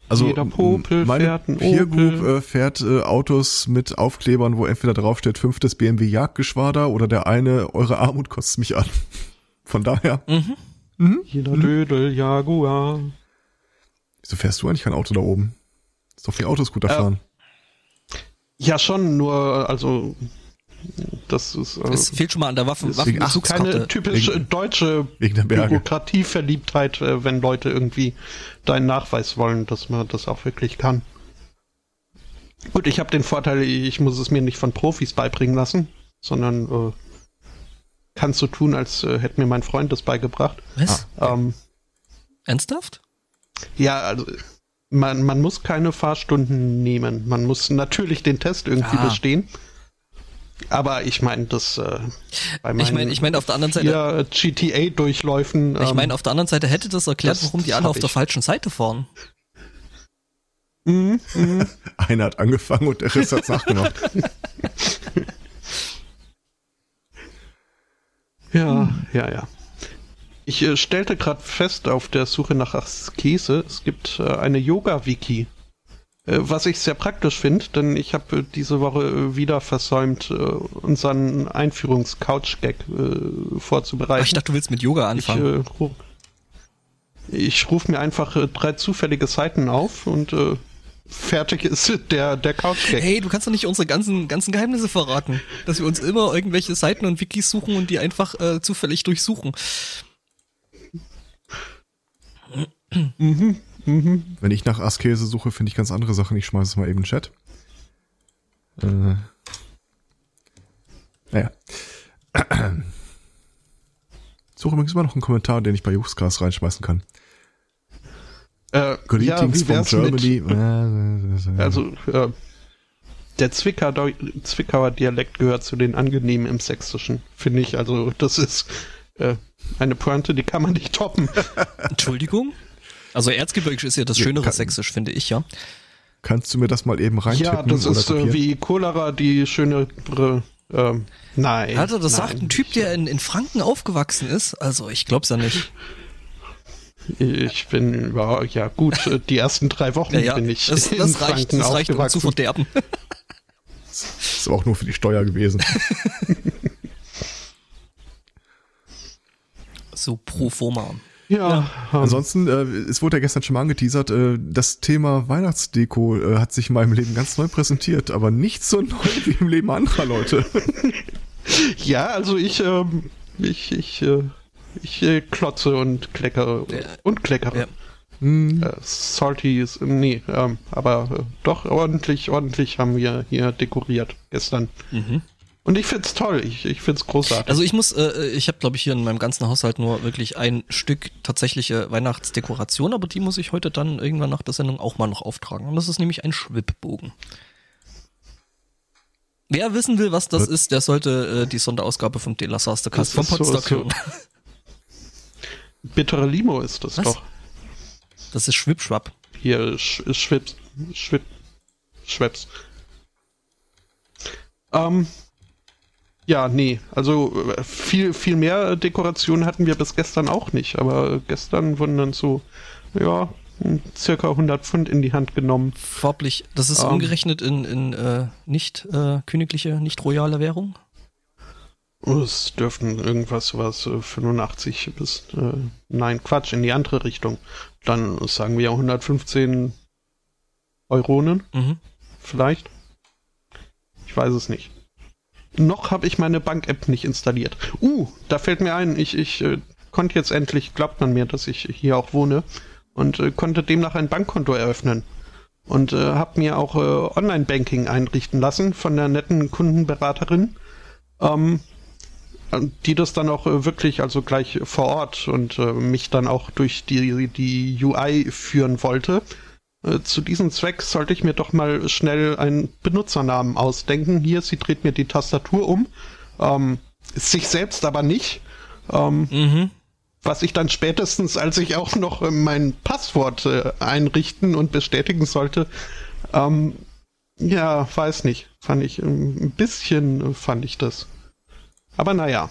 Also Jeder Popel meine fährt ein Peer Opel. Group äh, fährt äh, Autos mit Aufklebern, wo entweder draufsteht fünftes BMW Jagdgeschwader oder der eine eure Armut kostet mich an. Von daher, Jeder Dödel, Jaguar. wieso fährst du eigentlich kein Auto da oben? Ist doch wie Autoscooter Äh, fahren. Ja, schon, nur, also, das ist, äh, Es fehlt schon mal an der Waffen, Deswegen- ach, keine typisch Wegen- deutsche wegen. Bürokratieverliebtheit, äh, wenn Leute irgendwie deinen Nachweis wollen, dass man das auch wirklich kann. Gut, ich habe den Vorteil, ich muss es mir nicht von Profis beibringen lassen, sondern äh, kann so tun, als äh, hätte mir mein Freund das beigebracht. Was? Ähm, Ernsthaft? ja, also man, man muss keine Fahrstunden nehmen. Man muss natürlich den Test irgendwie Ah. bestehen. Aber ich meine, das äh, bei Ich meine, ich meine auf der anderen Seite, vier GTA-Durchläufen. ich ähm, meine auf der anderen Seite hätte das erklärt, das- warum die alle auf der ich. falschen Seite fahren. mhm, mhm. Einer hat angefangen und der Rest hat's nachgemacht. Ja, ja, ja. Ich äh, stellte gerade fest auf der Suche nach Askese, es gibt äh, eine Yoga-Wiki. Äh, was ich sehr praktisch finde, denn ich habe äh, diese Woche äh, wieder versäumt, äh, unseren Einführungs-Couch-Gag äh, vorzubereiten. Ach, ich dachte, du willst mit Yoga ich, anfangen. äh, ru- ich rufe mir einfach äh, drei zufällige Seiten auf und äh, fertig ist der, der Couch-Gag. Hey, du kannst doch nicht unsere ganzen, ganzen Geheimnisse verraten. Dass wir uns immer irgendwelche Seiten und Wikis suchen und die einfach äh, zufällig durchsuchen. Wenn ich nach Askese suche, finde ich ganz andere Sachen. Ich schmeiße es mal eben in den Chat. Äh, naja. Suche übrigens immer noch einen Kommentar, den ich bei Juxcast reinschmeißen kann. Äh, ja, Greetings wie mit, Germany. Also, äh, der Zwickauer, Zwickauer Dialekt gehört zu den angenehmen im Sächsischen, finde ich. Also, das ist äh, eine Pointe, die kann man nicht toppen. Entschuldigung? Also Erzgebirgisch ist ja das schönere kann- Sächsisch, finde ich, ja. Kannst du mir das mal eben reintippen? ja, das oder ist äh, kopieren? wie Cholera, die schönere. Ähm, nein. Alter, das nein. sagt ein Typ, der in, in Franken aufgewachsen ist. Also ich glaub's ja nicht. Ich bin, ja, ja gut, die ersten drei Wochen Ja, ja, bin ich das, in das reicht, Franken das reicht um zu verderben. ist aber auch nur für die Steuer gewesen. So pro forma. Ja, ähm, Ansonsten, äh, es wurde ja gestern schon mal angeteasert, äh, das Thema Weihnachtsdeko äh, hat sich in meinem Leben ganz neu präsentiert, aber nicht so neu wie im Leben anderer Leute. ja, also ich, ähm, ich, ich, äh, ich äh, klotze und kleckere Ja. und kleckere. Ja. Hm, Äh, salty ist, nee, ähm, aber äh, doch ordentlich, ordentlich haben wir hier dekoriert gestern. Mhm. Und ich find's toll, ich, ich find's großartig. Also ich muss, äh, ich habe glaube ich hier in meinem ganzen Haushalt nur wirklich ein Stück tatsächliche Weihnachtsdekoration, aber die muss ich heute dann irgendwann nach der Sendung auch mal noch auftragen. Und das ist nämlich ein Schwibbogen. Wer wissen will, was das Was? ist, der sollte äh, die Sonderausgabe vom De La Sastercast vom so- so- hören. Bittere Limo ist das Was? doch. Das ist Schwibschwapp. Hier, Sch Schwips, Schwip, Schweps. Ähm, ja, nee, also äh, viel, viel mehr Dekoration hatten wir bis gestern auch nicht, aber gestern wurden dann so, ja, circa 100 Pfund in die Hand genommen. Farblich. Das ist Ähm. umgerechnet in, in äh, nicht äh, königliche, nicht royale Währung. Es dürften irgendwas was äh, 85 bis äh, nein Quatsch in die andere Richtung. Dann sagen wir 115 Euronen Mhm. vielleicht. Ich weiß es nicht. Noch habe ich meine Bank-App nicht installiert. Uh, da fällt mir ein, ich, ich äh, konnte jetzt endlich, glaubt man mir, dass ich hier auch wohne und äh, konnte demnach ein Bankkonto eröffnen. Und äh, habe mir auch äh, Online-Banking einrichten lassen von der netten Kundenberaterin. Ähm, die das dann auch äh, wirklich also gleich vor Ort und äh, mich dann auch durch die, die UI führen wollte. Äh, zu diesem Zweck sollte ich mir doch mal schnell einen Benutzernamen ausdenken. Hier, sie dreht mir die Tastatur um. Ähm, sich selbst aber nicht. Ähm, Mhm. was ich dann spätestens, als ich auch noch äh, mein Passwort äh, einrichten und bestätigen sollte, ähm, ja, weiß nicht, fand ich ähm, ein bisschen, äh, fand ich das. Aber naja,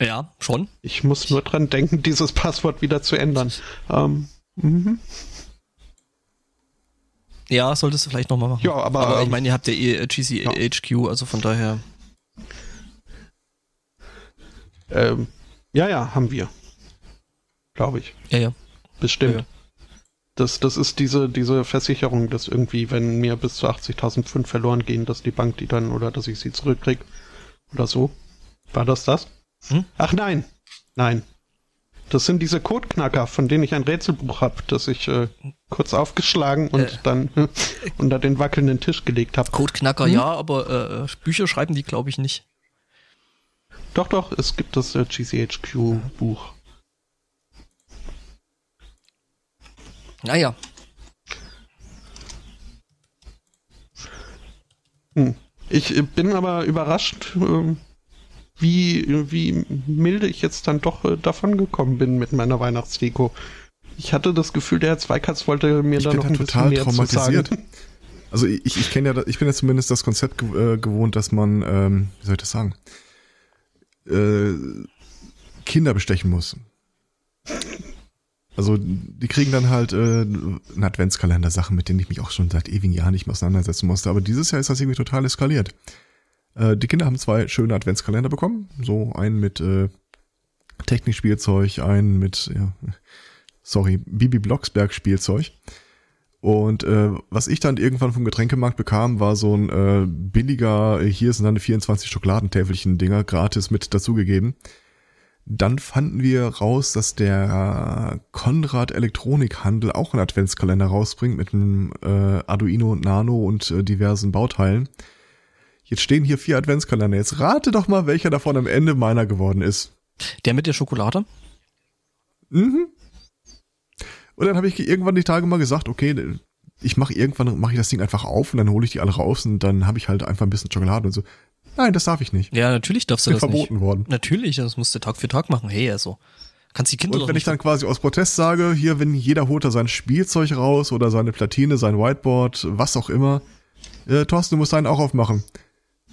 Ja, schon. ich muss nur dran denken, dieses Passwort wieder zu ändern. Ähm, mhm. Ja, solltest du vielleicht nochmal machen. Ja, aber, Aber ich ähm, meine, ihr habt ja eh äh, GCHQ, also von daher. ähm, ja, ja, haben wir. Glaube ich. Ja, ja. Bestimmt. Ja, ja. Das, das ist diese, diese Versicherung, dass irgendwie, wenn mir bis zu 80.000 Pfund verloren gehen, dass die Bank die dann oder dass ich sie zurückkrieg oder so. War das das? Hm? Ach nein, nein. Das sind diese Codeknacker, von denen ich ein Rätselbuch habe, das ich äh, kurz aufgeschlagen und Äh. dann äh, unter den wackelnden Tisch gelegt habe. Codeknacker, ja, aber äh, Bücher schreiben die, glaube ich, nicht. Doch, doch, es gibt das äh, GCHQ-Buch. Naja. Hm. Ich äh, bin aber überrascht, ähm, wie, wie milde ich jetzt dann doch äh, davon gekommen bin mit meiner Weihnachtsdeko. Ich hatte das Gefühl, der Herr Zweikatz wollte mir Ich da noch da ein total bisschen mehr zu traumatisiert. sagen. Also ich, ich kenne ja, ich bin ja zumindest das Konzept äh, gewohnt, dass man, ähm, wie soll ich das sagen, äh, Kinder bestechen muss. Also die kriegen dann halt äh, einen Adventskalender, Sachen, mit denen ich mich auch schon seit ewigen Jahren nicht mehr auseinandersetzen musste. Aber dieses Jahr ist das irgendwie total eskaliert. Äh, die Kinder haben zwei schöne Adventskalender bekommen. So einen mit äh, Technikspielzeug, einen mit, ja, sorry, Bibi Blocksberg Spielzeug. Und äh, was ich dann irgendwann vom Getränkemarkt bekam, war so ein äh, billiger, äh, hier sind dann 24 Schokoladentäfelchen Dinger gratis mit dazugegeben. Dann fanden wir raus, dass der Konrad Elektronikhandel auch einen Adventskalender rausbringt mit einem äh, Arduino Nano und äh, diversen Bauteilen. Jetzt stehen hier vier Adventskalender. Jetzt rate doch mal, welcher davon am Ende meiner geworden ist. Der mit der Schokolade? Mhm. Und dann habe ich irgendwann die Tage mal gesagt, okay, ich mache irgendwann mache ich das Ding einfach auf und dann hole ich die alle raus und dann habe ich halt einfach ein bisschen Schokolade und so. Nein, das darf ich nicht. Ja, natürlich darfst du das verboten nicht. worden. Natürlich, das musst du Tag für Tag machen. Hey, also. Kannst die Kinder Und wenn ich dann quasi aus Protest sage, hier, wenn jeder holt da sein Spielzeug raus oder seine Platine, sein Whiteboard, was auch immer, äh, Thorsten, du musst deinen auch aufmachen.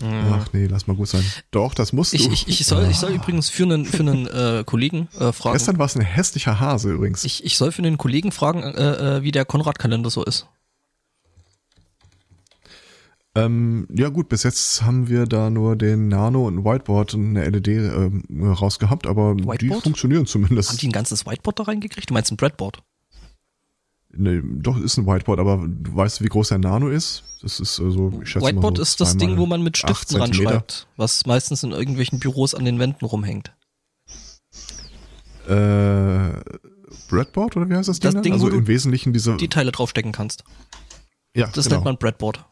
Ach nee, lass mal gut sein. Doch, das musst du. Mhm. ich, ich, soll, ich soll übrigens für einen, für einen äh, Kollegen äh, fragen. Gestern war es ein hässlicher Hase übrigens. Ich, ich soll für einen Kollegen fragen, äh, äh, wie der Konrad-Kalender so ist. Ähm, ja gut, bis jetzt haben wir da nur den Nano und ein Whiteboard und eine LED ähm, rausgehabt, aber die Whiteboard? funktionieren Haben zumindest. die ein ganzes Whiteboard da reingekriegt? Du meinst ein Breadboard? Nee, doch, ist ein Whiteboard, aber du weißt, wie groß der Nano ist? Das ist äh, so, ich schätze Whiteboard mal so ist das Ding, wo man mit Stiften ranschreibt, was meistens in irgendwelchen Büros an den Wänden rumhängt. Äh, Breadboard oder wie heißt das Ding? Das? Ding, also wo du im Wesentlichen diese. Die Teile draufstecken kannst. ja, Das genau. nennt man Breadboard.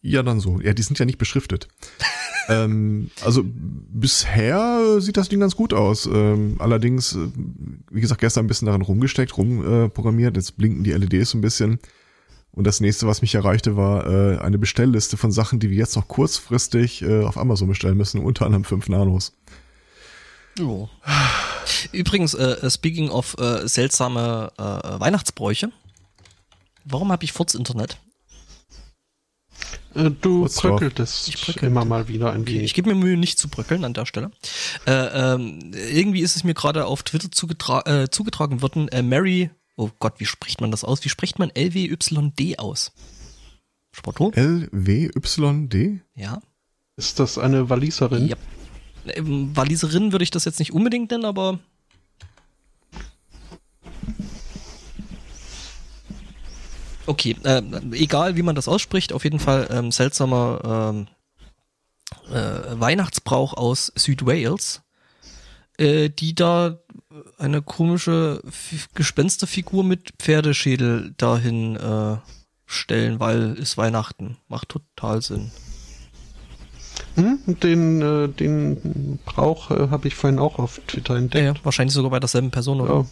Ja, dann so. Ja, die sind ja nicht beschriftet. Ähm, also bisher sieht das Ding ganz gut aus. Ähm, allerdings, äh, wie gesagt, gestern ein bisschen daran rumgesteckt, rumprogrammiert. Äh. Jetzt blinken die LEDs so ein bisschen. Und das nächste, was mich erreichte, war äh, eine Bestellliste von Sachen, die wir jetzt noch kurzfristig äh, auf Amazon bestellen müssen, unter anderem fünf Nanos. Jo. Übrigens, äh, speaking of äh, seltsame äh, Weihnachtsbräuche. Warum habe ich Furz-Internet? Äh, du bröckeltest Ich bröckelte. immer mal wieder ein wenig. ich gebe mir Mühe, nicht zu bröckeln an der Stelle. Äh, ähm, irgendwie ist es mir gerade auf Twitter zugetra äh, zugetragen worden, äh, Mary, oh Gott, wie spricht man das aus? Wie spricht man LWYD aus? Sporto? LWYD? Ja. Ist das eine Waliserin? Ja. Ähm, Waliserin würde ich das jetzt nicht unbedingt nennen, aber Okay, äh, egal wie man das ausspricht, auf jeden Fall ähm, seltsamer ähm, äh, Weihnachtsbrauch aus Südwales, äh, die da eine komische F Gespensterfigur mit Pferdeschädel dahin äh, stellen, weil ist Weihnachten. Macht total Sinn. Hm? Den, äh, den Brauch äh, habe ich vorhin auch auf Twitter Ja, entdeckt. ja, wahrscheinlich sogar bei derselben Person, oder? Ja.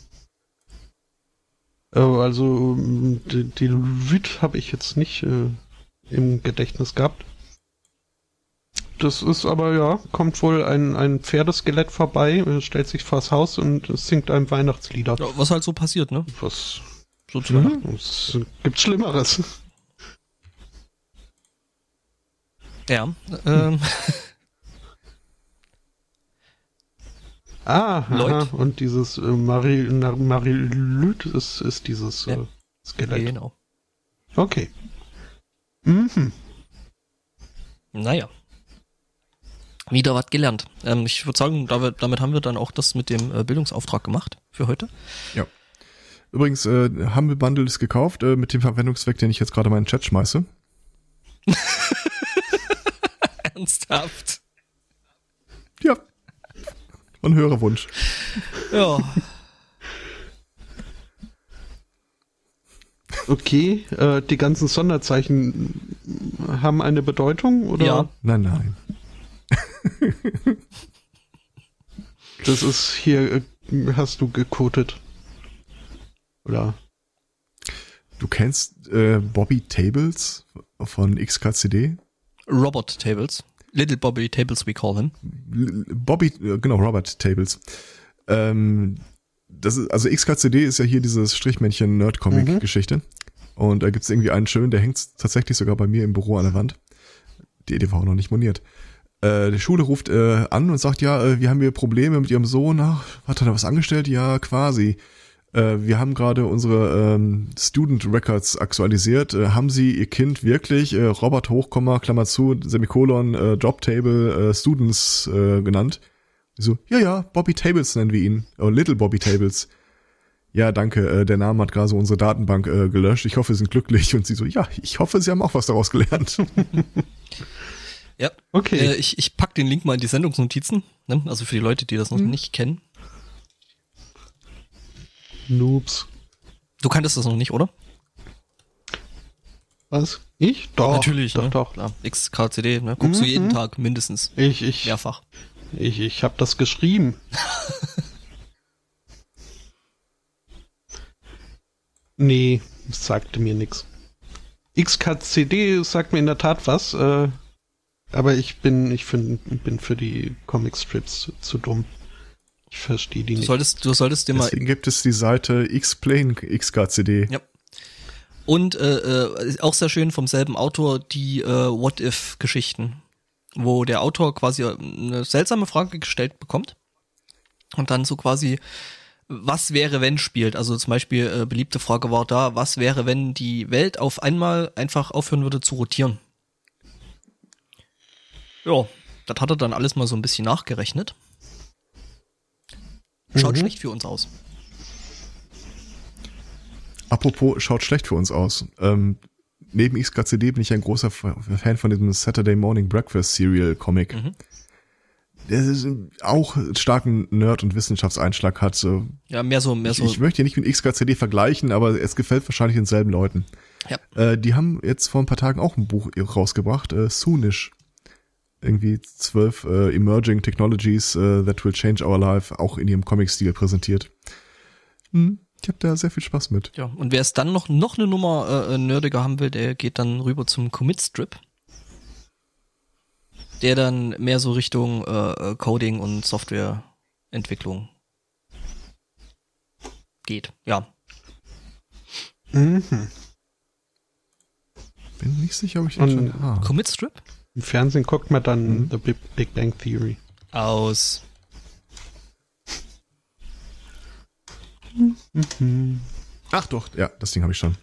Äh, also ähm, die, die Lüt habe ich jetzt nicht äh, im Gedächtnis gehabt. Das ist aber ja, kommt wohl ein, ein Pferdeskelett vorbei, äh, stellt sich vors Haus und es singt einem Weihnachtslieder. Ja, was halt so passiert, ne? Was So zu Weihnachten. mhm. es gibt Schlimmeres. Ja. Ähm, Ah, aha. Lloyd. und dieses äh, Marie Lüt ist, ist dieses Ja. äh, Skelett. genau. Okay. Mhm. Naja. Wieder was gelernt. Ähm, ich würde sagen, damit, damit haben wir dann auch das mit dem äh, Bildungsauftrag gemacht für heute. Ja. Übrigens, äh, Humble Bundle ist gekauft, äh, mit dem Verwendungszweck, den ich jetzt gerade in meinen Chat schmeiße. Ernsthaft. Ja. Ein höherer Wunsch. Ja. Okay, äh, die ganzen Sonderzeichen haben eine Bedeutung oder? Ja. Nein, nein. Das ist hier, äh, hast du gekotet. Oder? Du kennst äh, Bobby Tables von XKCD? Robot Tables. Little Bobby Tables, we call him. Bobby, genau, Robert Tables. Ähm, das ist, also XKCD ist ja hier dieses Strichmännchen-Nerd-Comic-Geschichte. Und da gibt's irgendwie einen schönen, der hängt tatsächlich sogar bei mir im Büro an der Wand. Die Idee war auch noch nicht moniert. Äh, die Schule ruft äh, an und sagt, ja, äh, wir haben hier Probleme mit ihrem Sohn. Ach, hat er da was angestellt? Ja, quasi. Äh, wir haben gerade unsere ähm, Student Records aktualisiert. Äh, haben Sie Ihr Kind wirklich äh, Robert Hochkomma, Klammer zu, Semikolon, äh, Jobtable, äh, Students äh, genannt? Ich So, ja, ja, Bobby Tables nennen wir ihn. Oh, Little Bobby Tables. Ja, danke, äh, der Name hat gerade so unsere Datenbank äh, gelöscht. Ich hoffe, Sie sind glücklich. Und sie so, ja, ich hoffe, Sie haben auch was daraus gelernt. Ja. Okay. Äh, ich, ich pack den Link mal in die Sendungsnotizen. Ne? Also für die Leute, die das noch nicht kennen. Noobs. Du kanntest das noch nicht, oder? Was? Ich? Doch. Natürlich, Doch, ne? doch. Klar. XKCD, ne? Guckst du jeden Tag mindestens. Ich, ich, Mehrfach. ich, ich habe das geschrieben. nee, sagte mir nix. XKCD sagt mir in der Tat was, äh, aber ich bin, ich find, bin für die Comicstrips zu dumm. Ich verstehe die Du nicht. solltest, du solltest dir mal Deswegen gibt es die Seite Explain XKCD. Ja. Und äh, äh, auch sehr schön vom selben Autor die äh, What-If-Geschichten, wo der Autor quasi eine seltsame Frage gestellt bekommt und dann so quasi, was wäre, wenn spielt. Also zum Beispiel äh, beliebte Frage war da, was wäre, wenn die Welt auf einmal einfach aufhören würde zu rotieren. Ja, das hat er dann alles mal so ein bisschen nachgerechnet. Schaut Mhm. schlecht für uns aus. Apropos, schaut schlecht für uns aus. Ähm, neben XKCD bin ich ein großer Fan von diesem Saturday Morning Breakfast Serial Comic. Mhm. Der ist auch starken Nerd- und Wissenschaftseinschlag hat. So. Ja, mehr so, mehr Ich, so. ich möchte ihn nicht mit XKCD vergleichen, aber es gefällt wahrscheinlich denselben Leuten. Ja. Äh, die haben jetzt vor ein paar Tagen auch ein Buch rausgebracht, äh, Soonish. Irgendwie zwölf äh, Emerging Technologies äh, that will change our life, auch in ihrem Comic-Stil präsentiert. Hm, ich habe da sehr viel Spaß mit. Ja, und wer es dann noch, noch eine Nummer äh, nerdiger haben will, der geht dann rüber zum Commit Strip. Der dann mehr so Richtung äh, äh, Coding und Softwareentwicklung geht. Ja. Mhm. Bin nicht sicher, ob ich den schon habe. Commit Strip? Im Fernsehen guckt man dann Mhm. The Big, Bang Theory. Aus. Ach doch, ja, das Ding habe ich schon.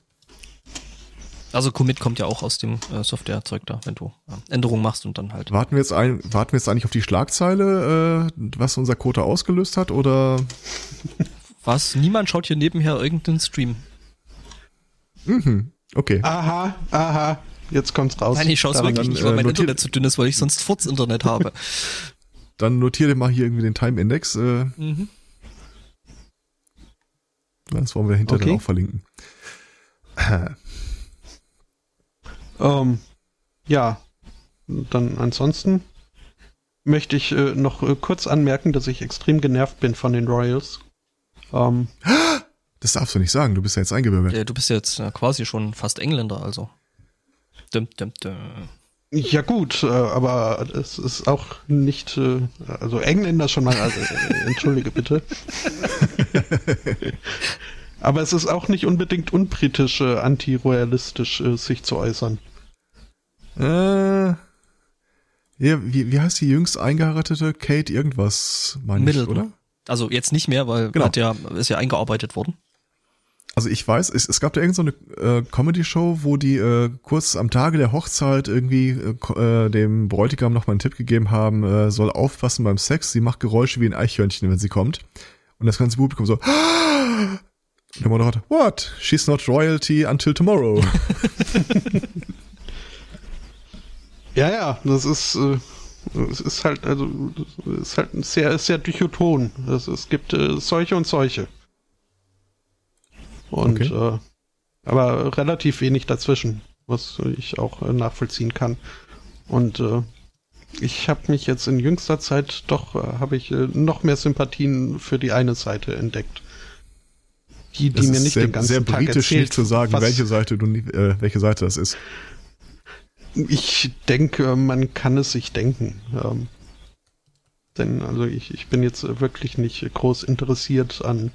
Also Commit kommt ja auch aus dem äh, Softwarezeug da, wenn du äh, Änderungen machst und dann halt. Warten wir jetzt ein, warten wir jetzt eigentlich auf die Schlagzeile, äh, was unser Quota ausgelöst hat, oder? Was? Niemand schaut hier nebenher irgendeinen Stream. Mhm, okay. Aha, aha. Jetzt kommt's raus. Nein, ich schaue es wirklich dann, nicht, weil äh, mein notiert- Internet zu dünn ist, weil ich sonst Furz-Internet habe. Dann notiere dir mal hier irgendwie den Time Index. Äh, mhm. das wollen wir hinterher Okay. dann auch verlinken. Ähm, ja, dann ansonsten möchte ich äh, noch äh, kurz anmerken, dass ich extrem genervt bin von den Royals. Ähm, Das darfst du nicht sagen, du bist ja jetzt eingebürgert. Ja, du bist jetzt äh, quasi schon fast Engländer, also. Dum, dum, dum. Ja gut, äh, aber es ist auch nicht, äh, also Engländer schon mal, also, äh, entschuldige bitte. aber es ist auch nicht unbedingt unbritisch, äh, antiroyalistisch äh, sich zu äußern. Äh, ja, wie, wie heißt die jüngst eingeheiratete Kate irgendwas, meine ich, oder? Also jetzt nicht mehr, weil Genau. hat ja, ist ja eingearbeitet worden. Also ich weiß, es, es gab da irgendeine so äh, Comedy-Show, wo die äh, kurz am Tage der Hochzeit irgendwie äh, äh, dem Bräutigam noch mal einen Tipp gegeben haben, äh, soll aufpassen beim Sex, sie macht Geräusche wie ein Eichhörnchen, wenn sie kommt. Und das ganze Publikum so, und der Moderator, what? She's not royalty until tomorrow. Ja, ja, das ist, äh, es ist halt, also, es ist halt sehr, sehr dichoton. Es, es gibt äh, solche und solche. Und, Okay. äh, aber relativ wenig dazwischen, was ich auch äh, nachvollziehen kann. Und äh, ich habe mich jetzt in jüngster Zeit doch, äh, habe ich äh, noch mehr Sympathien für die eine Seite entdeckt. Die, die Das mir nicht sehr, den ganzen sehr Tag britisch erzählt, nicht zu sagen, welche Seite du, äh, welche Seite das ist. Ich denke, man kann es sich denken. Ähm, denn also ich, ich bin jetzt wirklich nicht groß interessiert an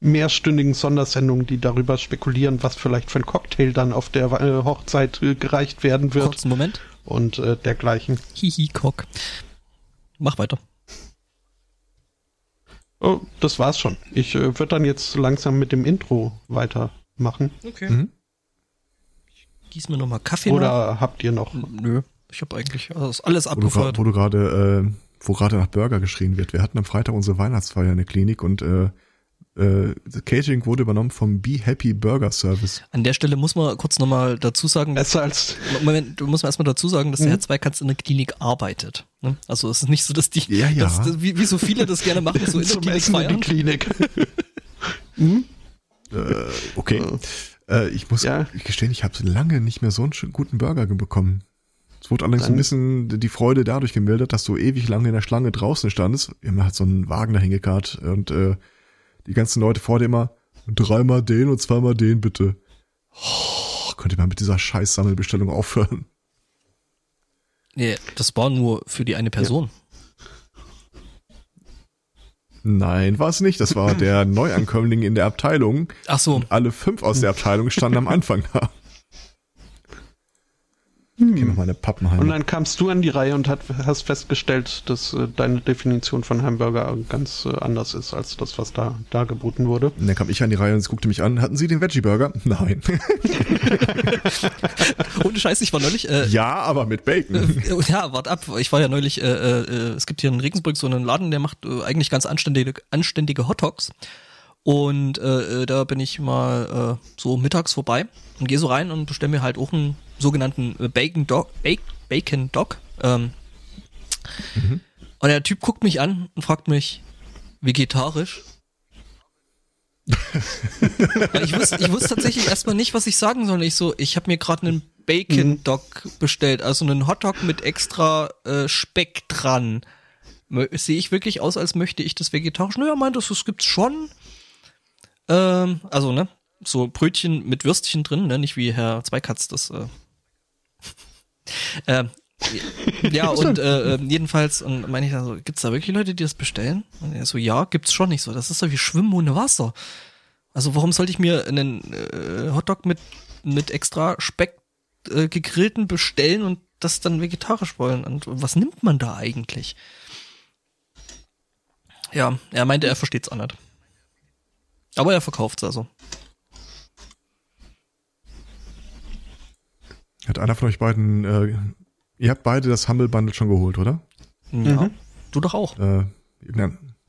mehrstündigen Sondersendungen, die darüber spekulieren, was vielleicht für ein Cocktail dann auf der äh, Hochzeit äh, gereicht werden wird Kurzen Moment. und äh, dergleichen. Hihi, Cock. Mach weiter. Oh, das war's schon. Ich äh, würde dann jetzt langsam mit dem Intro weitermachen. Okay. Mhm. Gieß mir nochmal Kaffee nach. Oder habt ihr noch? Nö, ich habe eigentlich alles, abgefeuert. wo du gerade, äh, wo gerade nach Burger geschrien wird. Wir hatten am Freitag unsere Weihnachtsfeier in der Klinik und äh, äh, das Catering wurde übernommen vom Be Happy Burger Service. An der Stelle muss man kurz nochmal dazu sagen, Besser als Moment, du musst mal erstmal dazu sagen, dass der Mhm. Herr Zweikatz in der Klinik arbeitet. Ne? Also es ist nicht so, dass die, Ja, ja. Dass, dass, wie, wie so viele das gerne machen, so in der zum Klinik Essen in die feiern. Klinik. Äh, okay. Äh, ich muss Ja. gestehen, ich habe lange nicht mehr so einen guten Burger bekommen. Es wurde allerdings Dann- ein bisschen die Freude dadurch gemildert, dass du ewig lange in der Schlange draußen standest. Immer hat so einen Wagen dahin gekarrt und äh, die ganzen Leute vor dir immer dreimal den und zweimal den bitte. Oh, könnt ihr mal mit dieser scheiß Sammelbestellung aufhören? Nee, das war nur für die eine Person. Nein, war es nicht. Das war der Neuankömmling in der Abteilung. Ach so, Alle fünf aus der Abteilung standen am Anfang da. Geh noch mal eine Pappenheim. Und dann kamst du an die Reihe und hat, hast festgestellt, dass äh, deine Definition von Hamburger ganz äh, anders ist als das, was da dargeboten wurde. Und dann kam ich an die Reihe und sie guckte mich an. Hatten Sie den Veggie Burger? Nein. ohne Scheiß, ich war neulich, äh, ja, aber mit Bacon. äh, ja, wart ab, ich war ja neulich, äh, äh, es gibt hier in Regensburg so einen Laden, der macht äh, eigentlich ganz anständige, anständige Hotdogs. Und da bin ich mal äh, so mittags vorbei und gehe so rein und bestelle mir halt auch einen sogenannten äh, Bacon Dog, Bacon Dog. Ähm, Und der Typ guckt mich an und fragt mich, vegetarisch? Ich wusste, ich wusste tatsächlich erstmal nicht, was ich sagen soll. Ich so, ich habe mir gerade einen Bacon Dog bestellt, also einen Hotdog mit extra äh, Speck dran. Sehe ich wirklich aus, als möchte ich das vegetarisch? Naja, meint das, das gibt's schon. Ähm, also, ne, so Brötchen mit Würstchen drin, ne, nicht wie Herr Zweikatz das. Äh. Ähm, ja, und äh, äh, jedenfalls, und meine ich dann so, gibt's da wirklich Leute, die das bestellen? Und er so, ja, gibt's schon nicht so. Das ist doch wie Schwimmen ohne Wasser. Also warum sollte ich mir einen äh, Hotdog mit, mit extra Speck äh, gegrillten bestellen und das dann vegetarisch wollen? Und was nimmt man da eigentlich? Ja, er meinte, er versteht's auch nicht. Aber er verkauft's also. Hat einer von euch beiden, äh, ihr habt beide das Humble Bundle schon geholt, oder? Ja, du doch auch. Äh,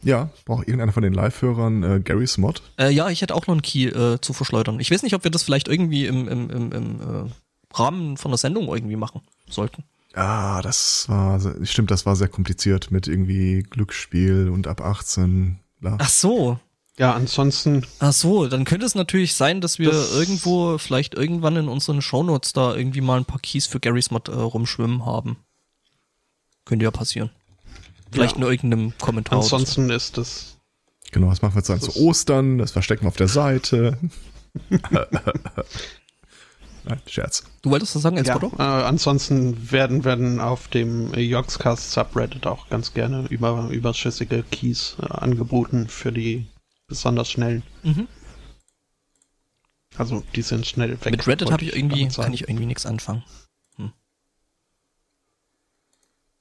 ja, braucht irgendeiner von den Live-Hörern äh, Gary's Mod? Äh, ja, ich hätte auch noch einen Key äh, zu verschleudern. Ich weiß nicht, ob wir das vielleicht irgendwie im, im, im, im äh, Rahmen von der Sendung irgendwie machen sollten. Ah, das war, stimmt, das war sehr kompliziert mit irgendwie Glücksspiel und ab 18. Bla. Ach so. Ja, ansonsten, Ach so, dann könnte es natürlich sein, dass wir Das- irgendwo vielleicht irgendwann in unseren Shownotes da irgendwie mal ein paar Keys für Garys Mod äh, rumschwimmen haben. Könnte ja passieren. Vielleicht Ja. in irgendeinem Kommentar. oder so. ansonsten ist das, Genau, das machen wir jetzt dann zu Ostern, das verstecken wir auf der Seite. Nein, Scherz. Du wolltest das sagen, Ja, Elspoto? äh, ansonsten werden, werden auf dem Yogscast Subreddit auch ganz gerne über, überschüssige Keys äh, angeboten für die besonders schnellen. Mhm. Also die sind schnell weg. Mit Reddit habe ich irgendwie, kann ich irgendwie nichts anfangen.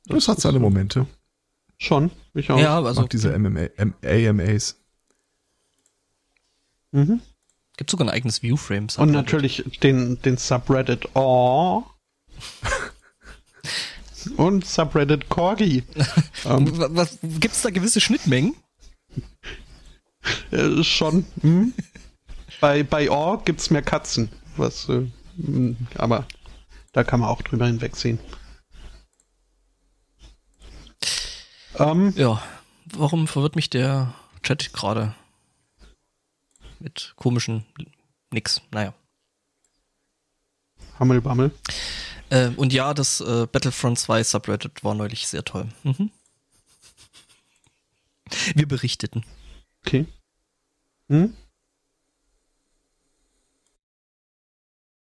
Das hat seine Momente. Schon, ich auch. Ja, Also also auch diese MMA, M- AMAs. Mhm. gibt sogar ein eigenes Viewframe. Und natürlich den, den Subreddit Oh. Und Subreddit Corgi. ähm, Was, was, gibt's da gewisse Schnittmengen? äh, schon. Hm? Bei, bei Oh gibt's mehr Katzen. Was, äh, hm, aber da kann man auch drüber hinwegsehen. Ähm, Ja. Warum verwirrt mich der Chat gerade? Mit komischen nix. Naja. Hammelbammel. Äh, und ja, das äh, Battlefront 2 Subreddit war neulich sehr toll. Mhm. Wir berichteten. Okay. Hm?